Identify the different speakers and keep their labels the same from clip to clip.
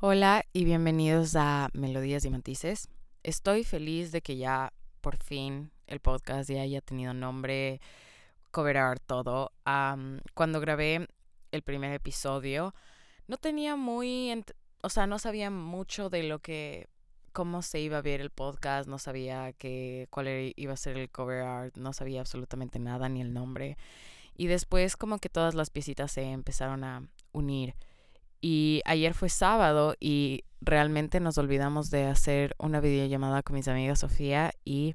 Speaker 1: Hola y bienvenidos a Melodías y Matices. Estoy feliz de que ya por fin el podcast ya haya tenido nombre, cover todo. cuando grabé el primer episodio, no tenía muy, o sea, no sabía mucho de lo que, cómo se iba a ver el podcast, no sabía que, cuál iba a ser el cover art, no sabía absolutamente nada ni el nombre. Y después como que todas las piecitas se empezaron a unir. Y ayer fue sábado y realmente nos olvidamos de hacer una videollamada con mis amigas Sofía y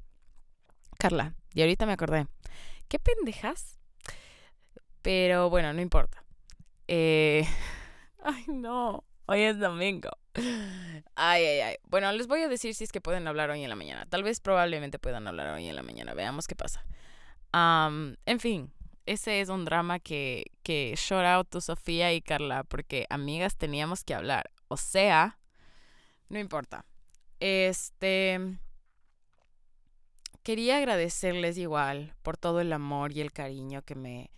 Speaker 1: Carla. Y ahorita me acordé. ¿Qué pendejas? Pero bueno, no importa. Eh... Ay, no. Hoy es domingo. Ay, ay, ay. Bueno, les voy a decir si es que pueden hablar hoy en la mañana. Tal vez probablemente puedan hablar hoy en la mañana. Veamos qué pasa. en fin, ese es un drama que, que shout out to Sofía y Carla, porque amigas teníamos que hablar. O sea, no importa. Este. Quería agradecerles igual por todo el amor y el cariño que me,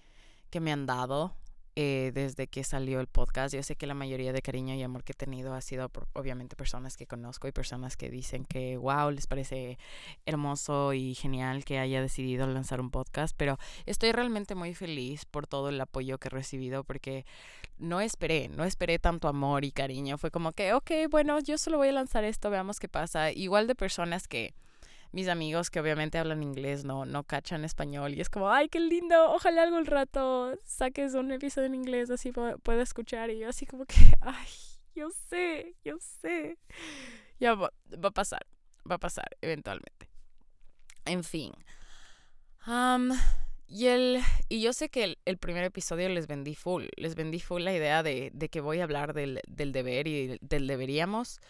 Speaker 1: que me han dado eh, desde que salió el podcast. Yo sé que la mayoría de cariño y amor que he tenido ha sido por, obviamente personas que conozco y personas que dicen que wow, les parece hermoso y genial que haya decidido lanzar un podcast, pero estoy realmente muy feliz por todo el apoyo que he recibido porque no esperé, no esperé tanto amor y cariño. Fue como que, ok, bueno, yo solo voy a lanzar esto, veamos qué pasa. Igual de personas que mis amigos que obviamente hablan inglés no, no cachan español y es como, ay, qué lindo, ojalá algún rato saques un episodio en inglés así pueda escuchar y yo así como que, ay, yo sé, yo sé. Ya va, va a pasar, va a pasar eventualmente. En fin. y, el, y yo sé que el, primer episodio les vendí full, les vendí full la idea de, de que voy a hablar del, del deber y del deberíamos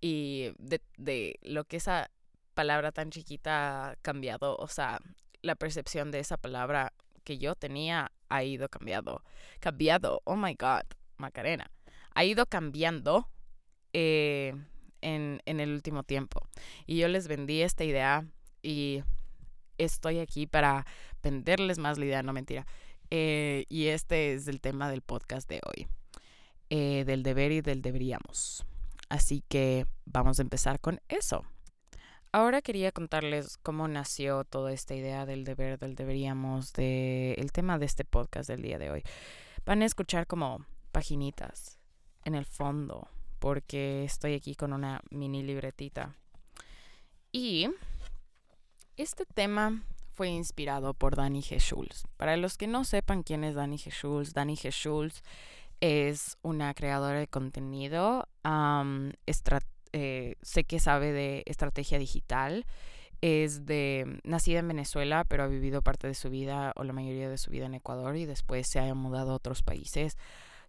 Speaker 1: y de, de lo que esa palabra tan chiquita ha cambiado, o sea, la percepción de esa palabra que yo tenía ha ido cambiando, cambiado, oh my god, Macarena, ha ido cambiando eh, en, en el último tiempo. Y yo les vendí esta idea y estoy aquí para venderles más la idea, no mentira. Eh, y este es el tema del podcast de hoy, eh, del deber y del deberíamos. Así que vamos a empezar con eso. Ahora quería contarles cómo nació toda esta idea del deber, del deberíamos, de el tema de este podcast del día de hoy. Van a escuchar como paginitas en el fondo, porque estoy aquí con una mini libretita. Y este tema fue inspirado por Danny G. Schulz. Para los que no sepan quién es Danny G. Schulz, Danny G. Schulz es una creadora de contenido, um, eh, sé que sabe de estrategia digital. Es de nacida en Venezuela, pero ha vivido parte de su vida o la mayoría de su vida en Ecuador y después se ha mudado a otros países.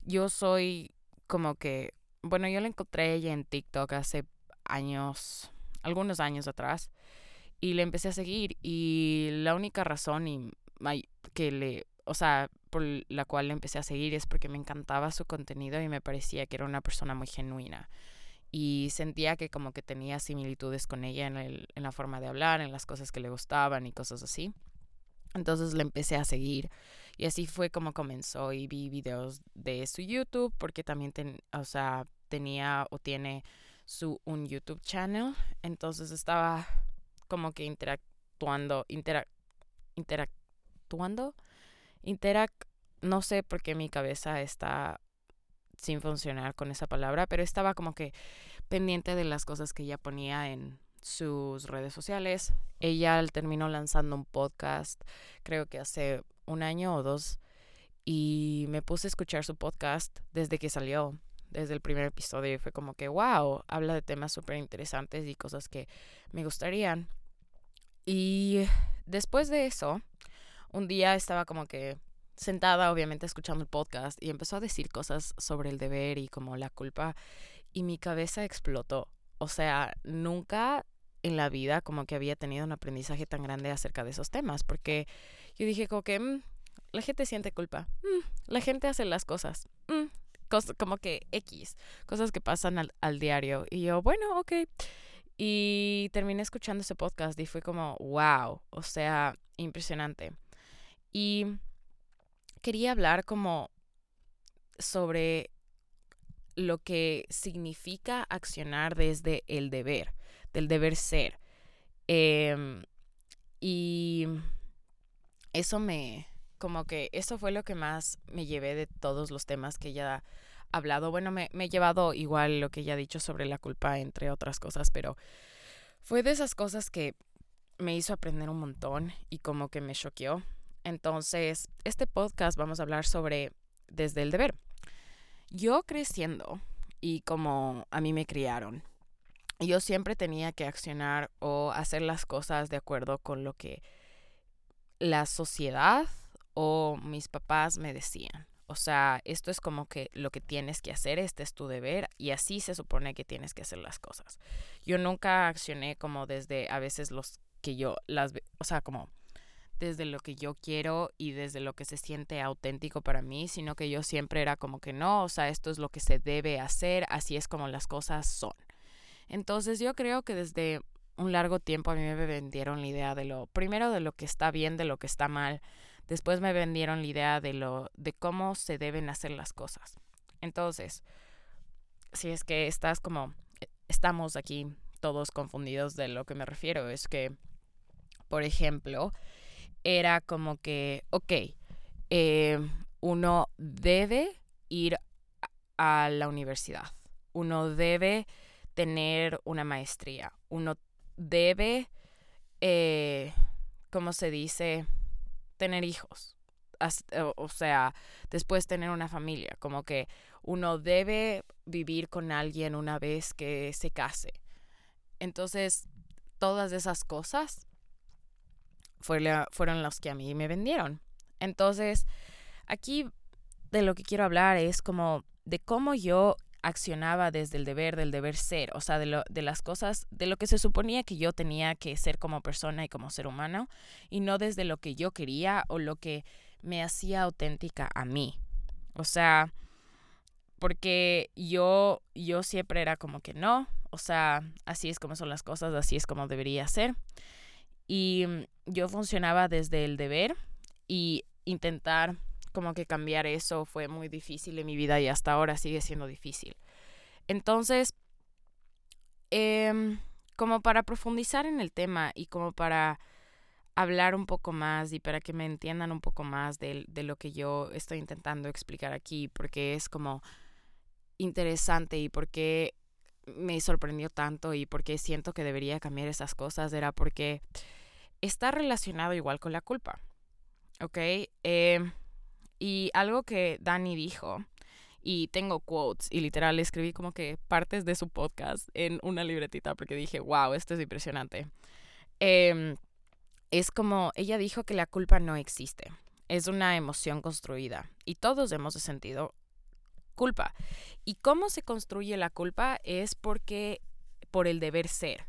Speaker 1: Yo soy como que, bueno, yo la encontré ella en TikTok hace años, algunos años atrás, y le empecé a seguir. Y la única razón y que le, o sea, por la cual le empecé a seguir es porque me encantaba su contenido y me parecía que era una persona muy genuina y sentía que como que tenía similitudes con ella en, el, en la forma de hablar, en las cosas que le gustaban y cosas así. Entonces le empecé a seguir y así fue como comenzó y vi videos de su YouTube porque también o sea, tenía o tiene su un YouTube channel, entonces estaba como que interactuando, interactuando, interact, no sé por qué mi cabeza está sin funcionar con esa palabra, pero estaba como que pendiente de las cosas que ella ponía en sus redes sociales. Ella terminó lanzando un podcast, creo que hace un año o dos, y me puse a escuchar su podcast desde que salió, desde el primer episodio, y fue como que, wow, habla de temas súper interesantes y cosas que me gustarían. Y después de eso, un día estaba como que sentada, obviamente, escuchando el podcast y empezó a decir cosas sobre el deber y como la culpa y mi cabeza explotó. O sea, nunca en la vida como que había tenido un aprendizaje tan grande acerca de esos temas, porque yo dije como que mm, la gente siente culpa, mm, la gente hace las cosas, mm, como que X, cosas que pasan al, al diario. Y yo, bueno, ok. Y terminé escuchando ese podcast y fue como, wow, o sea, impresionante. Y quería hablar como sobre lo que significa accionar desde el deber, del deber ser. Em, y eso me, como que eso fue lo que más me llevé de todos los temas que ella ha hablado. Bueno, me, me he llevado igual lo que ella ha dicho sobre la culpa, entre otras cosas, pero fue de esas cosas que me hizo aprender un montón y como que me choqueó. Entonces, este podcast vamos a hablar sobre desde el deber. Yo creciendo y como a mí me criaron, yo siempre tenía que accionar o hacer las cosas de acuerdo con lo que la sociedad o mis papás me decían. O sea, esto es como que lo que tienes que hacer, este es tu deber y así se supone que tienes que hacer las cosas. Yo nunca accioné como desde a veces los que yo las, o sea, como desde lo que yo quiero y desde lo que se siente auténtico para mí, sino que yo siempre era como que no, o sea, esto es lo que se debe hacer, así es como las cosas son. Entonces yo creo que desde un largo tiempo a mí me vendieron la idea de lo, primero de lo que está bien, de lo que está mal, después me vendieron la idea de lo, de cómo se deben hacer las cosas. Entonces, si es que estás como, eh, estamos aquí todos confundidos de lo que me refiero, es que, por ejemplo, era como que, ok, eh, uno debe ir a la universidad, uno debe tener una maestría, uno debe, eh, ¿cómo se dice? Tener hijos. O sea, después tener una familia, como que uno debe vivir con alguien una vez que se case. Entonces, todas esas cosas fueron las que a mí me vendieron. Entonces, aquí de lo que quiero hablar es como de cómo yo accionaba desde el deber, del deber ser, o sea, de, lo, de las cosas, de lo que se suponía que yo tenía que ser como persona y como ser humano, y no desde lo que yo quería o lo que me hacía auténtica a mí. O sea, porque yo, yo siempre era como que no, o sea, así es como son las cosas, así es como debería ser. Y mm, yo funcionaba desde el deber y intentar como que cambiar eso fue muy difícil en mi vida y hasta ahora sigue siendo difícil. Entonces, em, como para profundizar en el tema y como para hablar un poco más y para que me entiendan un poco más de, de lo que yo estoy intentando explicar aquí, porque es como interesante y porque me sorprendió tanto y porque siento que debería cambiar esas cosas, era porque está relacionado igual con la culpa. ¿Ok? Eh, y algo que Dani dijo, y tengo quotes, y literal escribí como que partes de su podcast en una libretita porque dije, wow, esto es impresionante. Em, es como, ella dijo que la culpa no existe, es una emoción construida y todos hemos sentido culpa. ¿Y cómo se construye la culpa? Es porque por el deber ser.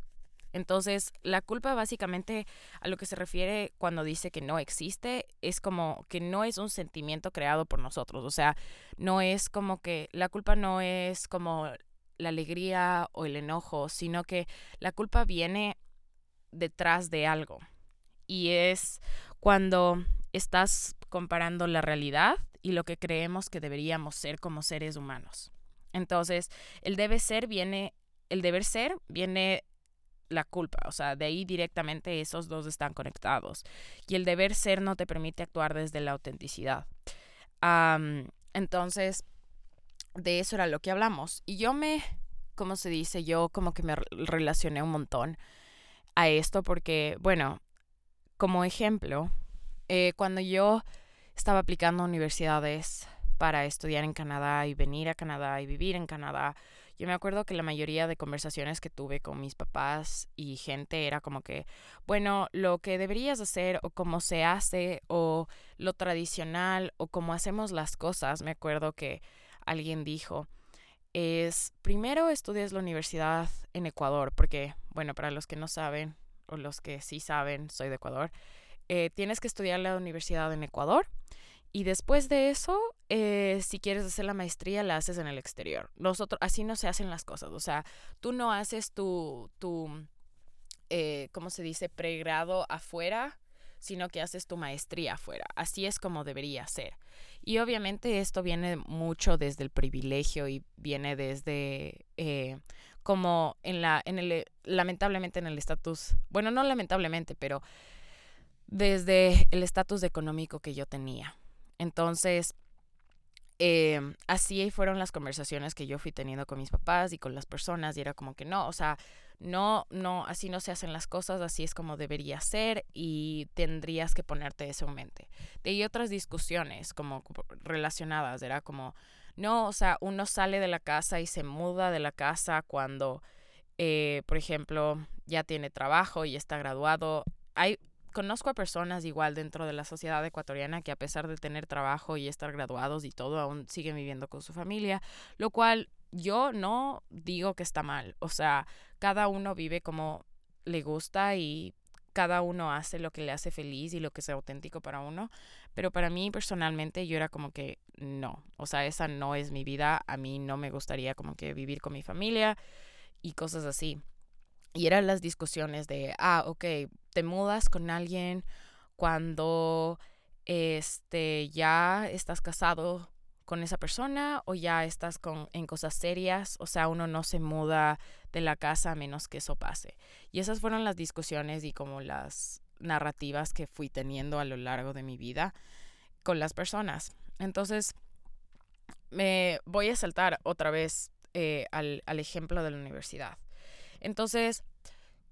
Speaker 1: Entonces, la culpa básicamente a lo que se refiere cuando dice que no existe es como que no es un sentimiento creado por nosotros. O sea, no es como que la culpa no es como la alegría o el enojo, sino que la culpa viene detrás de algo. Y es cuando estás comparando la realidad y lo que creemos que deberíamos ser como seres humanos. Entonces, el debe ser viene, el deber ser viene la culpa, o sea, de ahí directamente esos dos están conectados. Y el deber ser no te permite actuar desde la autenticidad. entonces, de eso era lo que hablamos. Y yo me, ¿cómo se dice? Yo como que me relacioné un montón a esto porque, bueno, como ejemplo, eh, cuando yo estaba aplicando universidades para estudiar en Canadá y venir a Canadá y vivir en Canadá, yo me acuerdo que la mayoría de conversaciones que tuve con mis papás y gente era como que, bueno, lo que deberías hacer o cómo se hace o lo tradicional o cómo hacemos las cosas, me acuerdo que alguien dijo, es primero estudias la universidad en Ecuador, porque, bueno, para los que no saben o los que sí saben, soy de Ecuador, eh, tienes que estudiar la universidad en Ecuador y después de eso, eh, si quieres hacer la maestría, la haces en el exterior. Nosotros, así no se hacen las cosas. O sea, tú no haces tu, tu eh, ¿cómo se dice? Pregrado afuera, sino que haces tu maestría afuera. Así es como debería ser. Y obviamente esto viene mucho desde el privilegio y viene desde como en la, en el, lamentablemente en el estatus, bueno, no lamentablemente, pero desde el estatus económico que yo tenía. Entonces, eh, así fueron las conversaciones que yo fui teniendo con mis papás y con las personas y era como que no, o sea, no, no, así no se hacen las cosas, así es como debería ser y tendrías que ponerte eso en mente. De ahí otras discusiones como relacionadas, era como, no, o sea, uno sale de la casa y se muda de la casa cuando, eh, por ejemplo, ya tiene trabajo y está graduado. Hay, conozco a personas igual dentro de la sociedad ecuatoriana que a pesar de tener trabajo y estar graduados y todo, aún siguen viviendo con su familia, lo cual yo no digo que está mal. O sea, cada uno vive como le gusta y cada uno hace lo que le hace feliz y lo que sea auténtico para uno. Pero para mí personalmente yo era como que no, o sea, esa no es mi vida. A mí no me gustaría como que vivir con mi familia y cosas así. Y eran las discusiones de, ah, ok, te mudas con alguien cuando este ya estás casado con esa persona o ya estás con, en cosas serias, o sea, uno no se muda de la casa a menos que eso pase. Y esas fueron las discusiones y como las narrativas que fui teniendo a lo largo de mi vida con las personas. Entonces, me voy a saltar otra vez eh, al, al ejemplo de la universidad. Entonces,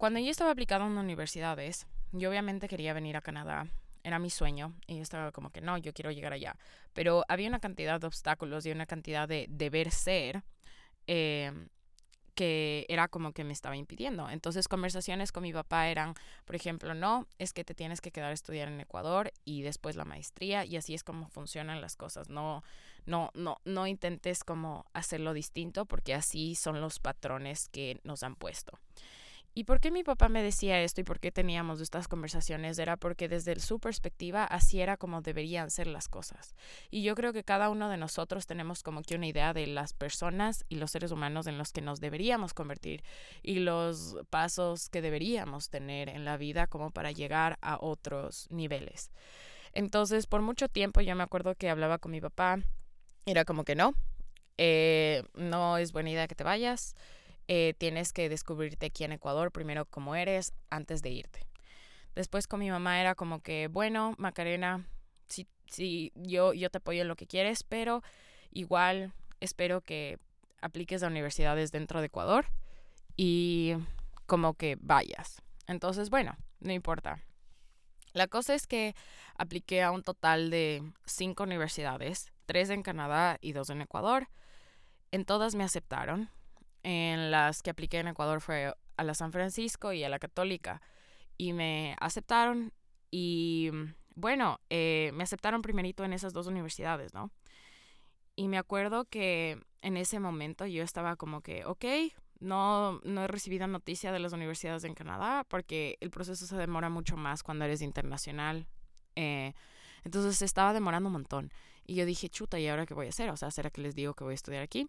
Speaker 1: cuando yo estaba aplicando en universidades, yo obviamente quería venir a Canadá era mi sueño y yo estaba como que no, yo quiero llegar allá. Pero había una cantidad de obstáculos y una cantidad de deber ser em, que era como que me estaba impidiendo. Entonces conversaciones con mi papá eran, por ejemplo, no, es que te tienes que quedar a estudiar en Ecuador y después la maestría y así es como funcionan las cosas. No, no, no, no intentes como hacerlo distinto porque así son los patrones que nos han puesto. ¿Y por qué mi papá me decía esto y por qué teníamos estas conversaciones? Era porque desde su perspectiva así era como deberían ser las cosas. Y yo creo que cada uno de nosotros tenemos como que una idea de las personas y los seres humanos en los que nos deberíamos convertir y los pasos que deberíamos tener en la vida como para llegar a otros niveles. Entonces, por mucho tiempo yo me acuerdo que hablaba con mi papá, era como que no, eh, no es buena idea que te vayas eh, tienes que descubrirte aquí en Ecuador primero como eres antes de irte. Después con mi mamá era como que, bueno, Macarena, sí, sí, yo, yo te apoyo en lo que quieres, pero igual espero que apliques a universidades dentro de Ecuador y como que vayas. Entonces, bueno, no importa. La cosa es que apliqué a un total de cinco universidades, tres en Canadá y dos en Ecuador. En todas me aceptaron en las que apliqué en Ecuador fue a la San Francisco y a la Católica. Y me aceptaron y bueno, eh, me aceptaron primerito en esas dos universidades, ¿no? Y me acuerdo que en ese momento yo estaba como que, ok, no, no he recibido noticia de las universidades en Canadá porque el proceso se demora mucho más cuando eres internacional. Eh, entonces estaba demorando un montón. Y yo dije, chuta, ¿y ahora qué voy a hacer? O sea, ¿será que les digo que voy a estudiar aquí?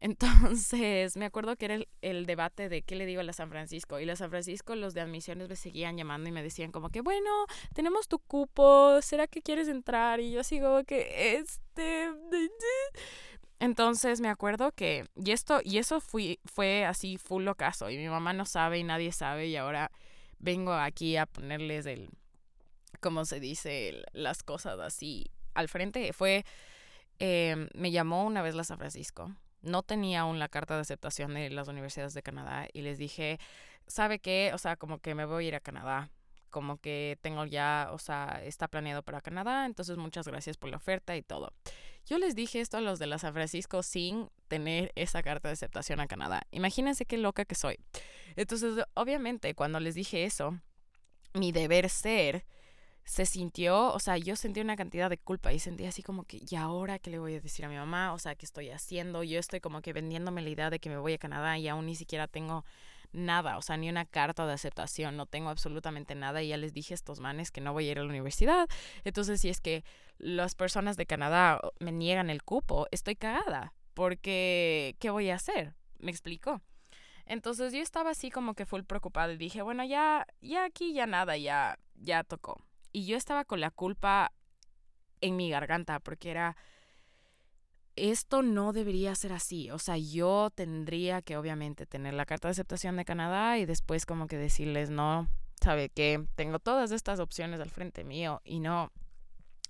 Speaker 1: Entonces, me acuerdo que era el, debate de qué le digo a la San Francisco. Y la San Francisco, los de admisiones me seguían llamando y me decían como que, bueno, tenemos tu cupo, ¿será que quieres entrar? Y yo sigo que, este... Entonces me acuerdo que, y esto, y eso fui, fue así full ocaso, y mi mamá no sabe y nadie sabe, y ahora vengo aquí a ponerles el, ¿cómo se dice? las cosas así al frente. Fue, eh, me llamó una vez la San Francisco no tenía aún la carta de aceptación de las universidades de Canadá y les dije, ¿sabe qué? O sea, como que me voy a ir a Canadá, como que tengo ya, o sea, está planeado para Canadá, entonces muchas gracias por la oferta y todo. Yo les dije esto a los de la San Francisco sin tener esa carta de aceptación a Canadá. Imagínense qué loca que soy. Entonces, obviamente, cuando les dije eso, mi deber ser se sintió, o sea, yo sentí una cantidad de culpa y sentí así como que, ¿y ahora qué le voy a decir a mi mamá? O sea, ¿qué estoy haciendo? Yo estoy como que vendiéndome la idea de que me voy a Canadá y aún ni siquiera tengo nada, o sea, ni una carta de aceptación, no tengo absolutamente nada y ya les dije a estos manes que no voy a ir a la universidad. Entonces, si es que las personas de Canadá me niegan el cupo, estoy cagada, porque ¿qué voy a hacer? ¿Me explico? Entonces yo estaba así como que full preocupada y dije, bueno, ya, ya aquí ya nada, ya, ya tocó. Y yo estaba con la culpa en mi garganta porque era, esto no debería ser así. O sea, yo tendría que obviamente tener la carta de aceptación de Canadá y después como que decirles, no, sabe que tengo todas estas opciones al frente mío y no,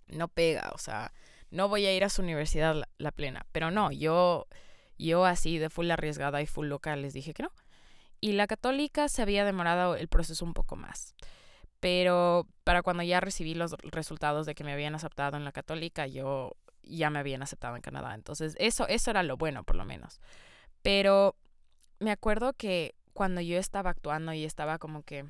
Speaker 1: no pega. O sea, no voy a ir a su universidad la, plena. Pero no, yo, yo así de full arriesgada y full loca les dije que no. Y la católica se había demorado el proceso un poco más. Pero para cuando ya recibí los resultados de que me habían aceptado en la católica, yo ya me habían aceptado en Canadá. Entonces, eso, eso era lo bueno, por lo menos. Pero me acuerdo que cuando yo estaba actuando y estaba como que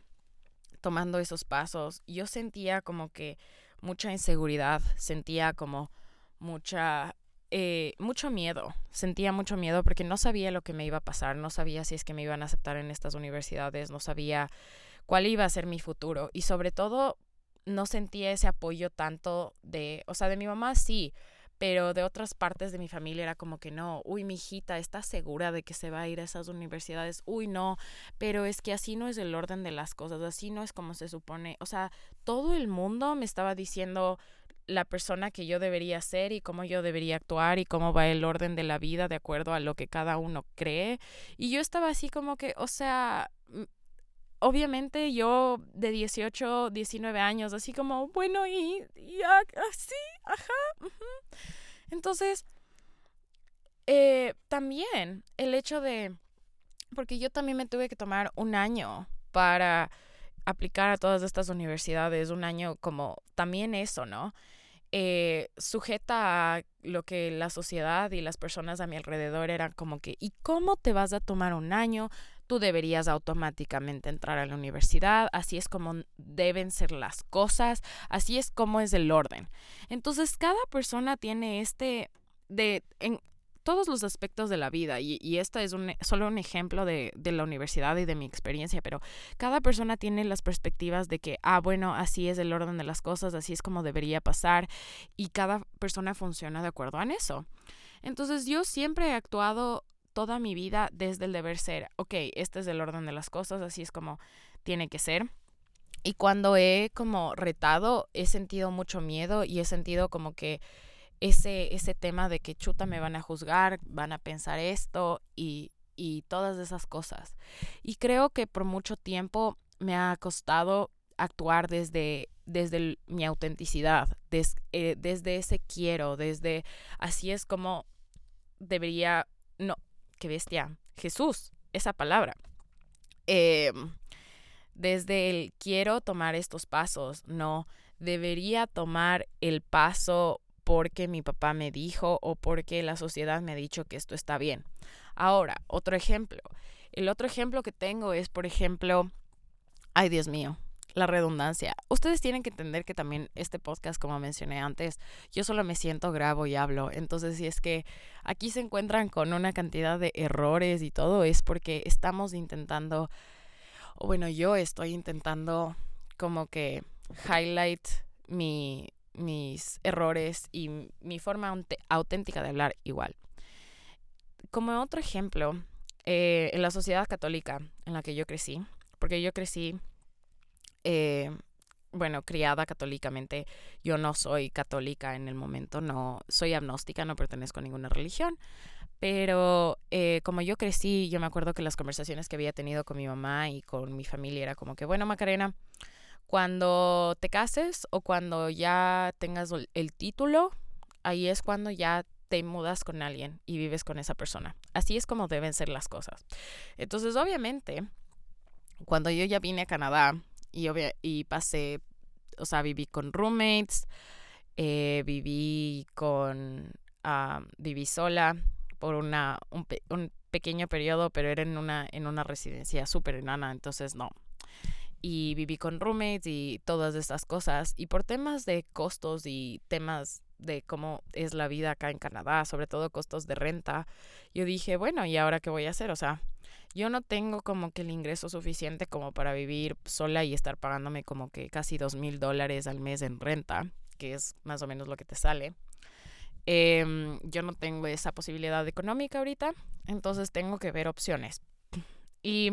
Speaker 1: tomando esos pasos, yo sentía como que mucha inseguridad, sentía como mucha eh, mucho miedo, sentía mucho miedo porque no sabía lo que me iba a pasar, no sabía si es que me iban a aceptar en estas universidades, no sabía cuál iba a ser mi futuro y sobre todo no sentía ese apoyo tanto de, o sea, de mi mamá sí, pero de otras partes de mi familia era como que no, uy, mi hijita, ¿estás segura de que se va a ir a esas universidades? Uy, no, pero es que así no es el orden de las cosas, así no es como se supone. O sea, todo el mundo me estaba diciendo, la persona que yo debería ser y cómo yo debería actuar y cómo va el orden de la vida de acuerdo a lo que cada uno cree. Y yo estaba así como que, o sea, obviamente yo de 18, 19 años, así como, bueno, y, así, ajá. Entonces, eh, también el hecho de, porque yo también me tuve que tomar un año para aplicar a todas estas universidades, un año como también eso, ¿no? Eh, sujeta a lo que la sociedad y las personas a mi alrededor eran como que, ¿y cómo te vas a tomar un año? Tú deberías automáticamente entrar a la universidad, así es como deben ser las cosas, así es como es el orden. Entonces, cada persona tiene este de en, todos los aspectos de la vida y, y esto es solo un ejemplo de, de, la universidad y de mi experiencia, pero cada persona tiene las perspectivas de que, ah, bueno, así es el orden de las cosas, así es como debería pasar y cada persona funciona de acuerdo en eso. Entonces yo siempre he actuado toda mi vida desde el deber ser, ok, este es el orden de las cosas, así es como tiene que ser. Y cuando he como retado, he sentido mucho miedo y he sentido como que ese, ese tema de que chuta me van a juzgar, van a pensar esto y, y todas esas cosas. Y creo que por mucho tiempo me ha costado actuar desde, desde mi autenticidad, eh, desde ese quiero, desde así es como debería, no, qué bestia, Jesús, esa palabra. Em, desde el quiero tomar estos pasos, no, debería tomar el paso porque mi papá me dijo o porque la sociedad me ha dicho que esto está bien. Ahora, otro ejemplo. El otro ejemplo que tengo es, por ejemplo, ay Dios mío, la redundancia. Ustedes tienen que entender que también este podcast, como mencioné antes, yo solo me siento, grabo y hablo. Entonces, si es que aquí se encuentran con una cantidad de errores y todo, es porque estamos intentando, o bueno, yo estoy intentando como que highlight mi, mis errores y mi forma auténtica de hablar igual. Como otro ejemplo, eh, en la sociedad católica en la que yo crecí, porque yo crecí, eh, bueno, criada católicamente, yo no soy católica en el momento, no soy agnóstica, no pertenezco a ninguna religión, pero eh, como yo crecí, yo me acuerdo que las conversaciones que había tenido con mi mamá y con mi familia era como que, bueno, Macarena, cuando te cases o cuando ya tengas el título, ahí es cuando ya te mudas con alguien y vives con esa persona. Así es como deben ser las cosas. Entonces, obviamente, cuando yo ya vine a Canadá y, y pasé, o sea, viví con roommates, eh, viví con, uh, viví sola por una, un, un, pequeño periodo, pero era en una, en una residencia súper enana, entonces no, y viví con roommates y todas estas cosas. Y por temas de costos y temas de cómo es la vida acá en Canadá, sobre todo costos de renta, yo dije, bueno, ¿y ahora qué voy a hacer? O sea, yo no tengo como que el ingreso suficiente como para vivir sola y estar pagándome como que casi dos mil dólares al mes en renta, que es más o menos lo que te sale. Eh, yo no tengo esa posibilidad económica ahorita, entonces tengo que ver opciones. Y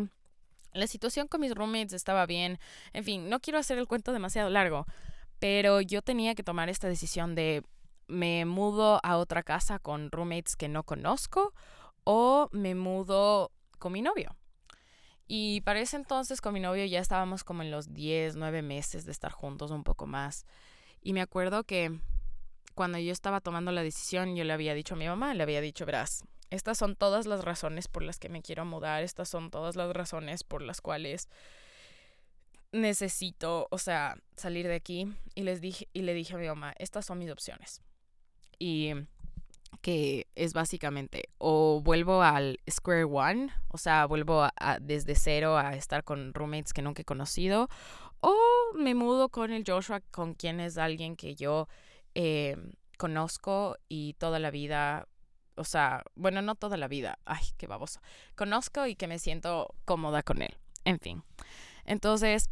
Speaker 1: la situación con mis roommates estaba bien. En fin, no quiero hacer el cuento demasiado largo, Pero yo tenía que tomar esta decisión de me mudo a otra casa con roommates que no conozco o me mudo con mi novio. Y para ese entonces con mi novio ya estábamos como en los 10, 9 meses de estar juntos, un poco más. Y me acuerdo que cuando yo estaba tomando la decisión, yo le había dicho a mi mamá, le había dicho, verás, estas son todas las razones por las que me quiero mudar, estas son todas las razones por las cuales necesito, o sea, salir de aquí. Y les dije, y le dije a mi mamá, estas son mis opciones. Y que es básicamente o vuelvo al square one, o sea, vuelvo a, desde cero a estar con roommates que nunca he conocido, o me mudo con el Joshua, con quien es alguien que yo eh, conozco y toda la vida, o sea, bueno, no toda la vida, ay, qué baboso, conozco y que me siento cómoda con él, en fin. Entonces,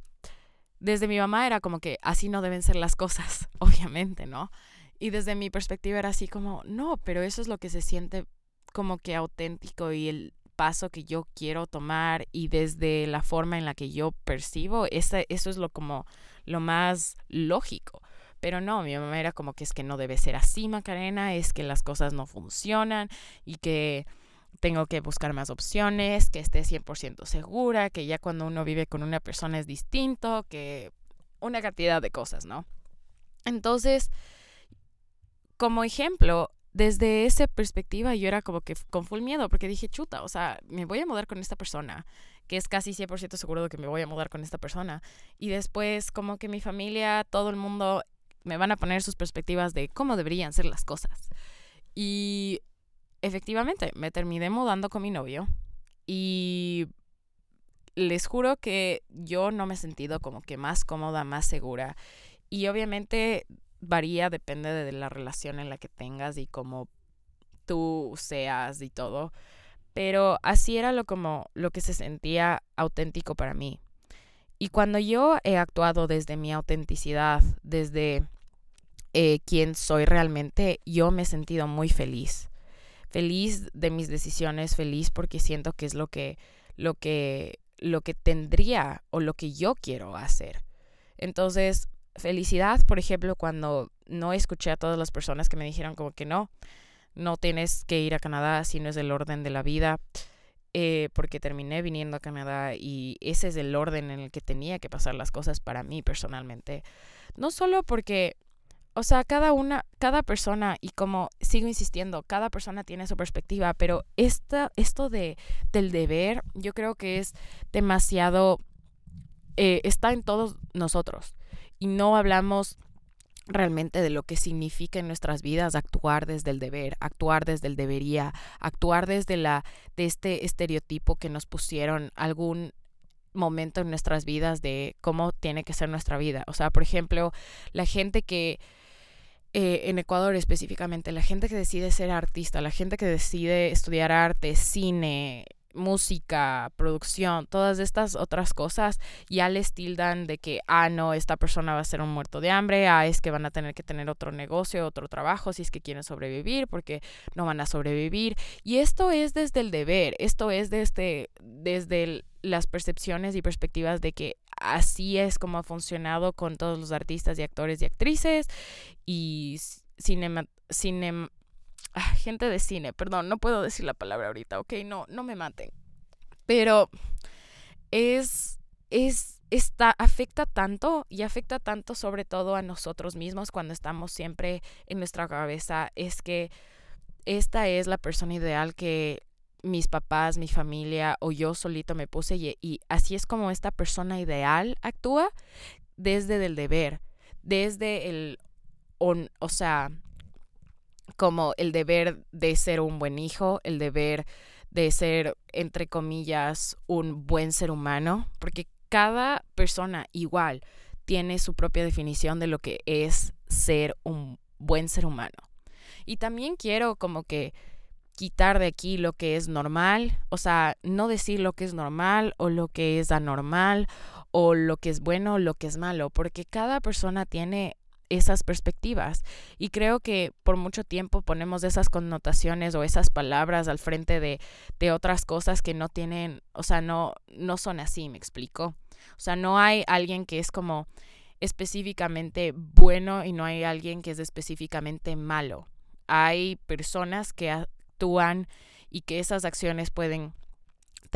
Speaker 1: desde mi mamá era como que así no deben ser las cosas, obviamente, ¿no? Y desde mi perspectiva era así como, no, pero eso es lo que se siente como que auténtico y el paso que yo quiero tomar y desde la forma en la que yo percibo, eso es lo como lo más lógico. Pero no, mi mamá era como que es que no debe ser así, Macarena, es que las cosas no funcionan y que tengo que buscar más opciones, que esté 100% segura, que ya cuando uno vive con una persona es distinto, que una cantidad de cosas, ¿no? Entonces, como ejemplo, desde esa perspectiva yo era como que con full miedo, porque dije, chuta, o sea, me voy a mudar con esta persona, que es casi 100% seguro de que me voy a mudar con esta persona. Y después como que mi familia, todo el mundo me van a poner sus perspectivas de cómo deberían ser las cosas. Y efectivamente, me terminé mudando con mi novio y les juro que yo no me he sentido como que más cómoda, más segura. Y obviamente varía, depende de la relación en la que tengas y cómo tú seas y todo. Pero así era lo como lo que se sentía auténtico para mí. Y cuando yo he actuado desde mi autenticidad, desde eh, quién soy realmente, yo me he sentido muy feliz. Feliz de mis decisiones, feliz porque siento que es lo que, lo que, lo que tendría o lo que yo quiero hacer. Entonces, felicidad, por ejemplo, cuando no escuché a todas las personas que me dijeron como que no, no tienes que ir a Canadá si no es el orden de la vida, eh, porque terminé viniendo a Canadá y ese es el orden en el que tenía que pasar las cosas para mí personalmente. No solo porque, o sea, cada una, cada persona, y como sigo insistiendo, cada persona tiene su perspectiva, pero esta, esto de, del deber, yo creo que es demasiado, eh, está en todos nosotros y no hablamos realmente de lo que significa en nuestras vidas actuar desde el deber, actuar desde el debería, actuar desde la de este estereotipo que nos pusieron algún momento en nuestras vidas de cómo tiene que ser nuestra vida. O sea, por ejemplo, la gente que eh, en Ecuador específicamente, la gente que decide ser artista, la gente que decide estudiar arte, cine, música, producción, todas estas otras cosas, ya les tildan de que, ah, no, esta persona va a ser un muerto de hambre, ah, es que van a tener que tener otro negocio, otro trabajo, si es que quieren sobrevivir, porque no van a sobrevivir. Y esto es desde el deber, esto es desde, desde las percepciones y perspectivas de que así es como ha funcionado con todos los artistas y actores y actrices y cinema, cine Ah, gente de cine, perdón, no puedo decir la palabra ahorita, ok, no, no me maten. Pero es, es, está, afecta tanto y afecta tanto sobre todo a nosotros mismos cuando estamos siempre en nuestra cabeza, es que esta es la persona ideal que mis papás, mi familia o yo solito me puse y, y así es como esta persona ideal actúa desde el deber, desde el, o sea, como el deber de ser un buen hijo, el deber de ser, entre comillas, un buen ser humano, porque cada persona igual tiene su propia definición de lo que es ser un buen ser humano. Y también quiero como que quitar de aquí lo que es normal, o sea, no decir lo que es normal o lo que es anormal o lo que es bueno o lo que es malo, porque cada persona tiene esas perspectivas. Y creo que por mucho tiempo ponemos esas connotaciones o esas palabras al frente de, de otras cosas que no tienen, o sea, no, no son así, me explico. O sea, no hay alguien que es como específicamente bueno y no hay alguien que es específicamente malo. Hay personas que actúan y que esas acciones pueden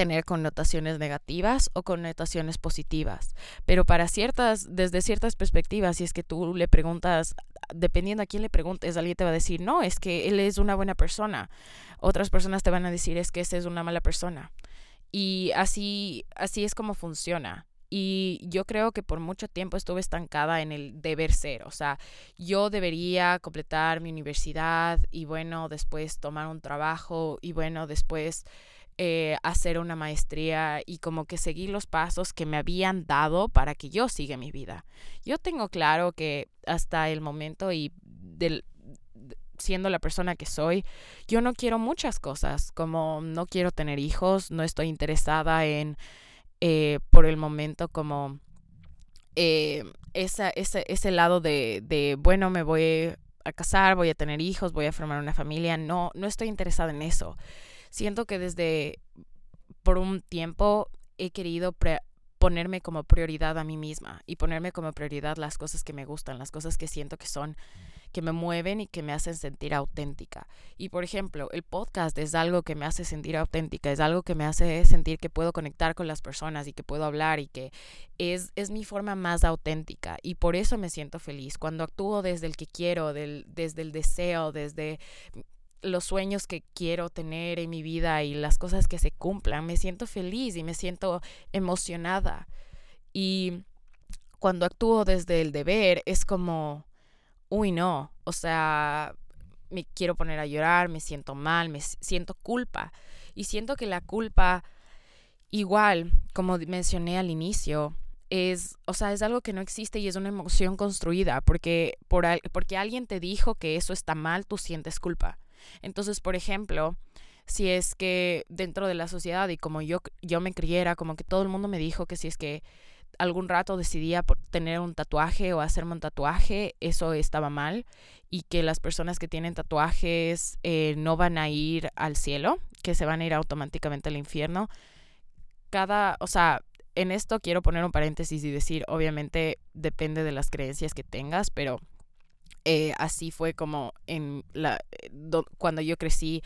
Speaker 1: tener connotaciones negativas o connotaciones positivas. Pero para ciertas, desde ciertas perspectivas, si es que tú le preguntas, dependiendo a quién le preguntes, alguien te va a decir, no, es que él es una buena persona. Otras personas te van a decir, es que ese es una mala persona. Y así, así es como funciona. Y yo creo que por mucho tiempo estuve estancada en el deber ser. O sea, yo debería completar mi universidad y bueno, después tomar un trabajo y bueno, después eh, hacer una maestría y como que seguir los pasos que me habían dado para que yo siga mi vida. Yo tengo claro que hasta el momento y del, siendo la persona que soy, yo no quiero muchas cosas, como no quiero tener hijos, no estoy interesada en eh, por el momento como eh, esa, ese, lado de, bueno, me voy a casar, voy a tener hijos, voy a formar una familia. No, no estoy interesada en eso. Siento que desde por un tiempo he querido ponerme como prioridad a mí misma y ponerme como prioridad las cosas que me gustan, las cosas que siento que son que me mueven y que me hacen sentir auténtica. Y por ejemplo, el podcast es algo que me hace sentir auténtica, es algo que me hace sentir que puedo conectar con las personas y que puedo hablar y que es, es mi forma más auténtica. Y por eso me siento feliz. Cuando actúo desde el que quiero, del, desde el deseo, desde los sueños que quiero tener en mi vida y las cosas que se cumplan, me siento feliz y me siento emocionada. Y cuando actúo desde el deber es como uy, no, o sea, me quiero poner a llorar, me siento mal, me siento culpa. Y siento que la culpa, igual, como mencioné al inicio, es, o sea, es algo que no existe y es una emoción construida, porque, por, porque alguien te dijo que eso está mal, tú sientes culpa. Entonces, por ejemplo, si es que dentro de la sociedad y como yo, yo me criera, como que todo el mundo me dijo que si es que algún rato decidía tener un tatuaje o hacerme un tatuaje, eso estaba mal y que las personas que tienen tatuajes eh, no van a ir al cielo, que se van a ir automáticamente al infierno. Cada, o sea, en esto quiero poner un paréntesis y decir, obviamente depende de las creencias que tengas, pero eh, así fue como en la, eh, cuando yo crecí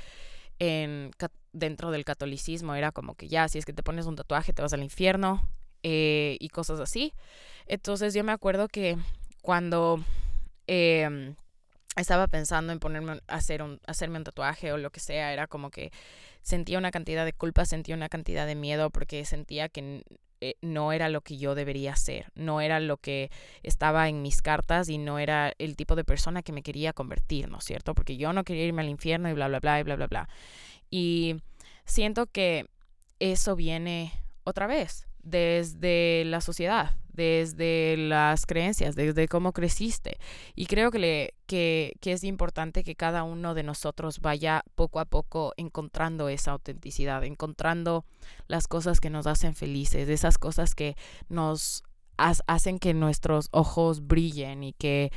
Speaker 1: en, dentro del catolicismo, era como que ya, si es que te pones un tatuaje te vas al infierno, eh, y cosas así. Entonces yo me acuerdo que cuando em, estaba pensando en ponerme hacer un, hacerme un tatuaje o lo que sea, era como que sentía una cantidad de culpa, sentía una cantidad de miedo porque sentía que eh, no era lo que yo debería hacer, no era lo que estaba en mis cartas y no era el tipo de persona que me quería convertir, ¿no es cierto? Porque yo no quería irme al infierno y bla, bla, bla, y bla, bla, bla. Y siento que eso viene otra vez desde la sociedad, desde las creencias, desde cómo creciste. Y creo que, le, que, que, es importante que cada uno de nosotros vaya poco a poco encontrando esa autenticidad, encontrando las cosas que nos hacen felices, esas cosas que nos hacen que nuestros ojos brillen y que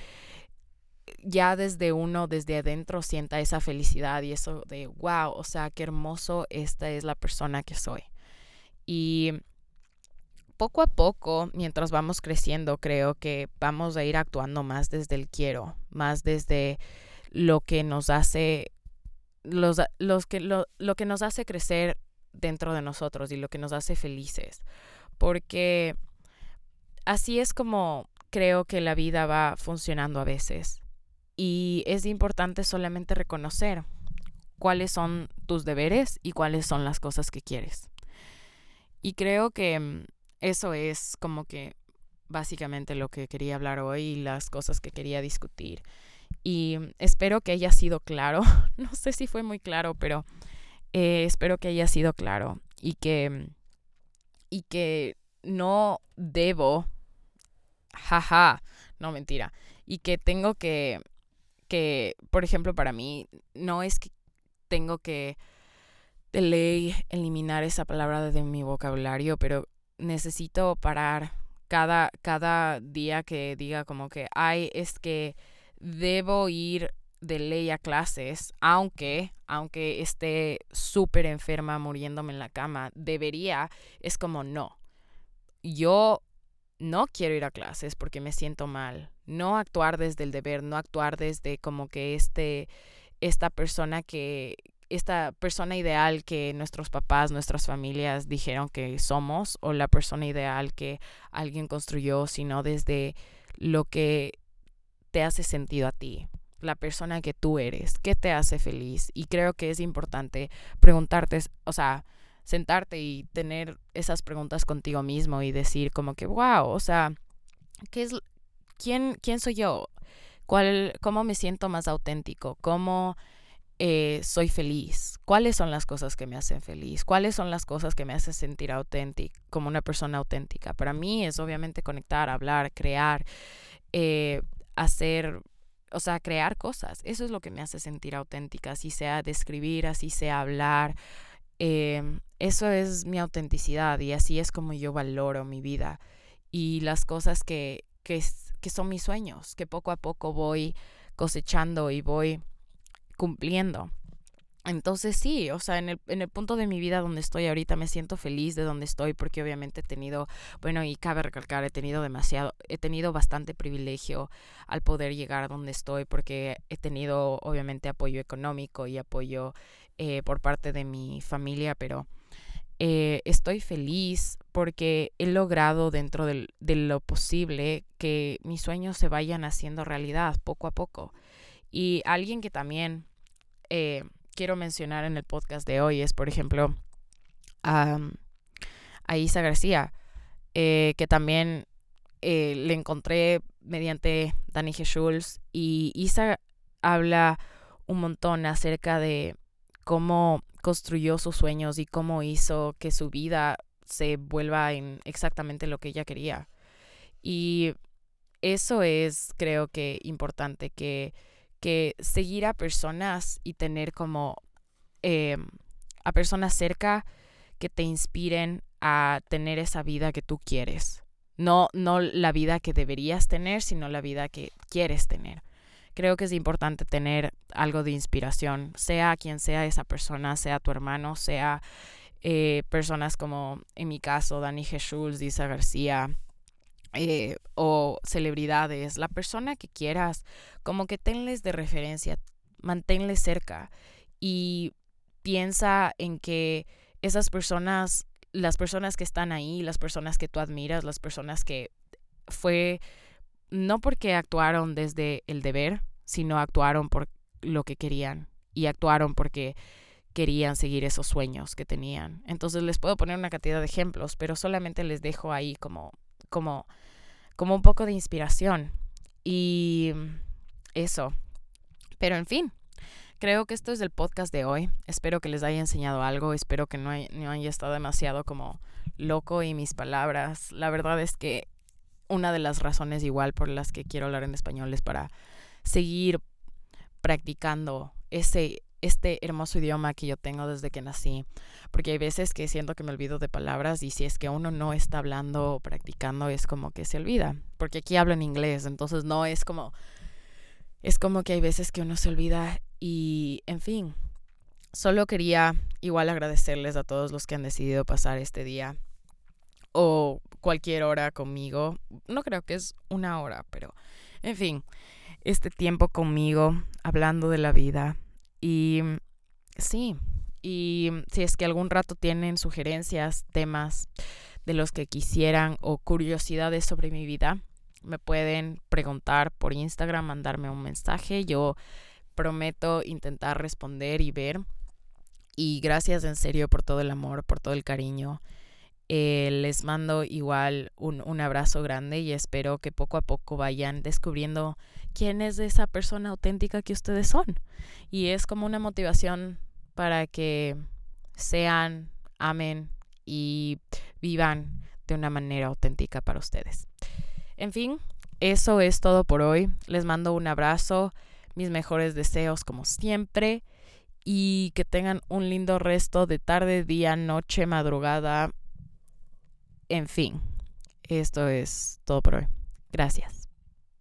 Speaker 1: ya desde uno, desde adentro, sienta esa felicidad y eso de, wow, o sea, qué hermoso, esta es la persona que soy. Y poco a poco, mientras vamos creciendo, creo que vamos a ir actuando más desde el quiero, más desde lo que nos hace, los, los que, lo, lo que nos hace crecer dentro de nosotros y lo que nos hace felices. Porque así es como creo que la vida va funcionando a veces. Y es importante solamente reconocer cuáles son tus deberes y cuáles son las cosas que quieres. Y creo que mm, eso es como que básicamente lo que quería hablar hoy y las cosas que quería discutir. Y espero que haya sido claro. No sé si fue muy claro, pero eh, espero que haya sido claro y que, y que no debo, jaja, no mentira, y que tengo que, que, por ejemplo, para mí, no es que tengo que de ley eliminar esa palabra de mi vocabulario, pero necesito parar cada, cada día que diga como que, ay, es que debo ir de ley a clases, aunque, aunque esté súper enferma, muriéndome en la cama, debería, es como no. Yo no quiero ir a clases porque me siento mal, no actuar desde el deber, no actuar desde como que este, esta persona que, esta persona ideal que nuestros papás, nuestras familias dijeron que somos o la persona ideal que alguien construyó, sino desde lo que te hace sentido a ti, la persona que tú eres, qué te hace feliz. Y creo que es importante preguntarte, o sea, sentarte y tener esas preguntas contigo mismo y decir como que, wow, o sea, ¿qué es, quién, quién soy yo? ¿Cuál, ¿Cómo me siento más auténtico? ¿Cómo eh, soy feliz? ¿Cuáles son las cosas que me hacen feliz? ¿Cuáles son las cosas que me hacen sentir auténtico, como una persona auténtica? Para mí es obviamente conectar, hablar, crear, eh, hacer o sea, crear cosas. Eso es lo que me hace sentir auténtica, así sea describir, así sea hablar, Em, eso es mi autenticidad y así es como yo valoro mi vida y las cosas que, que, que son mis sueños, que poco a poco voy cosechando y voy cumpliendo. Entonces sí, o sea, en el, en el punto de mi vida donde estoy ahorita me siento feliz de donde estoy porque obviamente he tenido, bueno, y cabe recalcar, he tenido demasiado, he tenido bastante privilegio al poder llegar a donde estoy porque he tenido obviamente apoyo económico y apoyo eh, por parte de mi familia, pero eh, estoy feliz porque he logrado dentro de lo posible que mis sueños se vayan haciendo realidad poco a poco. Y alguien que también eh, quiero mencionar en el podcast de hoy es, por ejemplo, a Isa García, que también le encontré mediante Dani Schulz y Isa habla un montón acerca de cómo construyó sus sueños y cómo hizo que su vida se vuelva en exactamente lo que ella quería. Y eso es, creo que, importante, que, que seguir a personas y tener como em, a personas cerca que te inspiren a tener esa vida que tú quieres. No, no la vida que deberías tener, sino la vida que quieres tener creo que es importante tener algo de inspiración, sea quien sea esa persona, sea tu hermano, sea eh, personas como en mi caso Dani Jesús, Disa García, eh, o celebridades, la persona que quieras, como que tenles de referencia, manténles cerca y piensa en que esas personas, las personas que están ahí, las personas que tú admiras, las personas que fue no porque actuaron desde el deber, sino actuaron por lo que querían y actuaron porque querían seguir esos sueños que tenían. Entonces les puedo poner una cantidad de ejemplos, pero solamente les dejo ahí como como como un poco de inspiración y eso. Pero en fin, creo que esto es el podcast de hoy. Espero que les haya enseñado algo. Espero que no, no haya estado demasiado como loco y mis palabras. La verdad es que una de las razones igual por las que quiero hablar en español es para seguir practicando ese este hermoso idioma que yo tengo desde que nací, porque hay veces que siento que me olvido de palabras y si es que uno no está hablando o practicando es como que se olvida, porque aquí hablo en inglés, entonces no es como es como que hay veces que uno se olvida y en fin, solo quería igual agradecerles a todos los que han decidido pasar este día o cualquier hora conmigo. No creo que es una hora, pero en fin, este tiempo conmigo, hablando de la vida. Y sí, y si es que algún rato tienen sugerencias, temas de los que quisieran o curiosidades sobre mi vida, me pueden preguntar por Instagram, mandarme un mensaje. Yo prometo intentar responder y ver. Y gracias en serio por todo el amor, por todo el cariño. Eh, les mando igual un, un abrazo grande y espero que poco a poco vayan descubriendo quién es esa persona auténtica que ustedes son. Y es como una motivación para que sean, amen y vivan de una manera auténtica para ustedes. En fin, eso es todo por hoy. Les mando un abrazo, mis mejores deseos como siempre y que tengan un lindo resto de tarde, día, noche, madrugada. En fin, esto es todo por hoy. Gracias.